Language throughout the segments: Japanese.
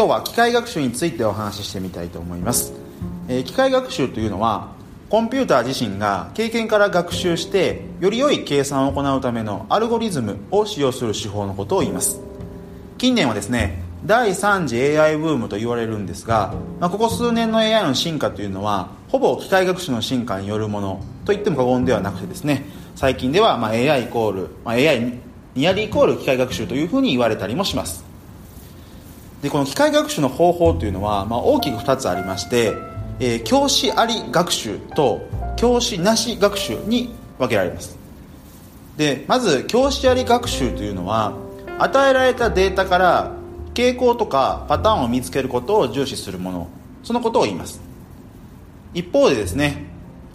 今日は機械学習についてお話ししてみたいと思います、えー、機械学習というのはコンピューター自身が経験から学習してより良い計算を行うためのアルゴリズムを使用する手法のことを言います。近年はですね第3次 AI ブームと言われるんですが、まあ、ここ数年の AI の進化というのはほぼ機械学習の進化によるものと言っても過言ではなくてですね最近ではま AI イコール、まあ、AI ニアリイコール機械学習というふうに言われたりもします。でこの機械学習の方法というのは、まあ、大きく2つありまして、えー、教師あり学習と教師なし学習に分けられます。でまず教師あり学習というのは与えられたデータから傾向とかパターンを見つけることを重視するもの。そのことを言います。一方でですね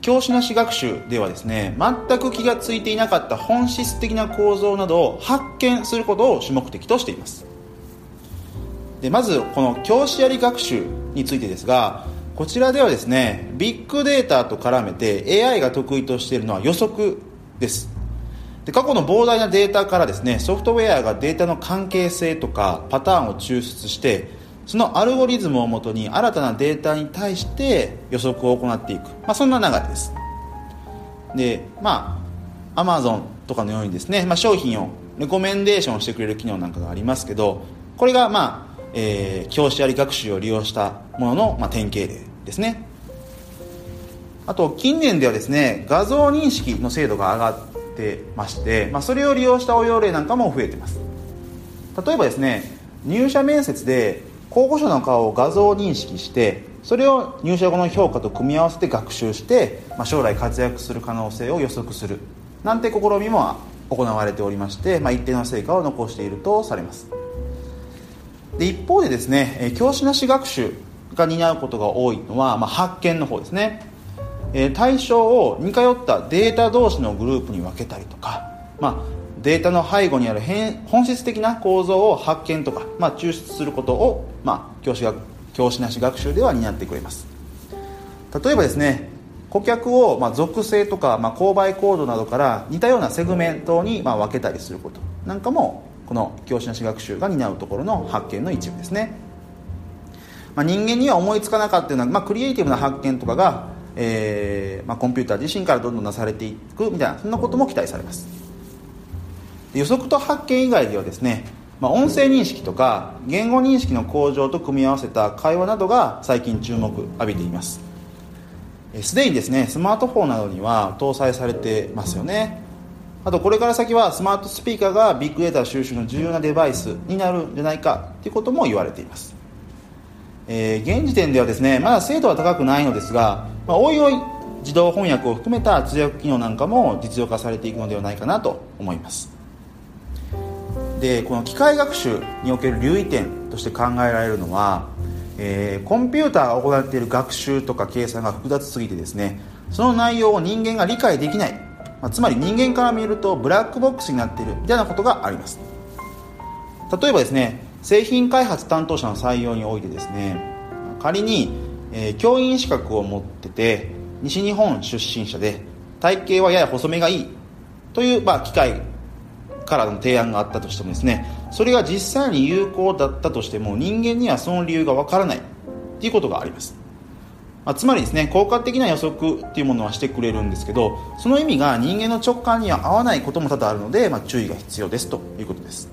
教師なし学習ではですね全く気が付いていなかった本質的な構造などを発見することを主目的としています。でまずこの教師あり学習についてですがこちらではですねビッグデータと絡めて AI が得意としているのは予測です。で過去の膨大なデータからですねソフトウェアがデータの関係性とかパターンを抽出してそのアルゴリズムをもとに新たなデータに対して予測を行っていく、まあ、そんな流れです。でまあアマゾンとかのようにですね、まあ、商品をレコメンデーションしてくれる機能なんかがありますけどこれがまあ、えー、教師あり学習を利用したものの、まあ、典型例ですね。あと近年ではですね画像認識の精度が上がってまして、まあ、それを利用した応用例なんかも増えてます。例えばですね入社面接で候補者の顔を画像認識してそれを入社後の評価と組み合わせて学習して、まあ、将来活躍する可能性を予測するなんて試みも行われておりまして、まあ、一定の成果を残しているとされます。で一方でですね教師なし学習が担うことが多いのは、まあ、発見の方ですね。対象を似通ったデータ同士のグループに分けたりとか、まあ、データの背後にある本質的な構造を発見とか、まあ、抽出することを、まあ、教師が教師なし学習では担ってくれます。例えばですね顧客を、まあ、属性とか、まあ、購買コードなどから似たようなセグメントに、まあ、分けたりすることなんかもこの教師なし学習が担うところの発見の一部ですね、まあ、人間には思いつかなかったような、まあ、クリエイティブな発見とかが、えーまあ、コンピューター自身からどんどんなされていくみたいなそんなことも期待されます。予測と発見以外ではですね、まあ、音声認識とか言語認識の向上と組み合わせた会話などが最近注目浴びています。すでにですねスマートフォンなどには搭載されてますよね。あとこれから先はスマートスピーカーがビッグデータ収集の重要なデバイスになるんじゃないかということも言われています、えー、現時点ではですねまだ精度は高くないのですが、まあ、おいおい自動翻訳を含めた通訳機能なんかも実用化されていくのではないかなと思います。でこの機械学習における留意点として考えられるのは、えー、コンピューターが行っている学習とか計算が複雑すぎてですねその内容を人間が理解できない、まあ、つまり人間から見るとブラックボックスになっているみたいなことがあります。例えばですね製品開発担当者の採用においてですね仮に、えー、教員資格を持ってて西日本出身者で体型はやや細めがいいという、まあ、機械からの提案があったとしてもですねそれが実際に有効だったとしても人間にはその理由がわからないっていうことがあります、まあ、つまりですね効果的な予測っていうものはしてくれるんですけどその意味が人間の直感には合わないことも多々あるので、まあ、注意が必要ですということです。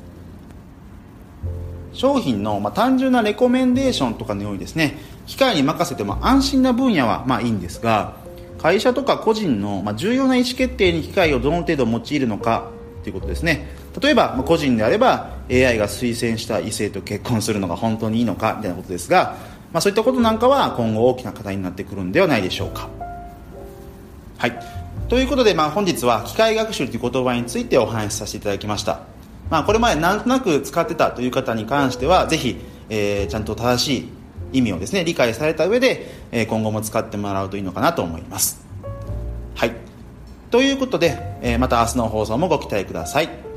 商品の、まあ、単純なレコメンデーションとかのようにですね。機械に任せても安心な分野はまあいいんですが会社とか個人の、まあ、重要な意思決定に機械をどの程度用いるのかということですね。例えばまあ個人であれば AI が推薦した異性と結婚するのが本当にいいのかみたいなことですが、まあ、そういったことなんかは今後大きな課題になってくるんではないでしょうか。はい。ということで、まあ、本日は機械学習という言葉についてお話しさせていただきました、まあ、これまでなんとなく使ってたという方に関してはぜひ、えー、ちゃんと正しい意味をですね理解された上で、えー、今後も使ってもらうといいのかなと思います。はい。ということで、えまた明日の放送もご期待ください。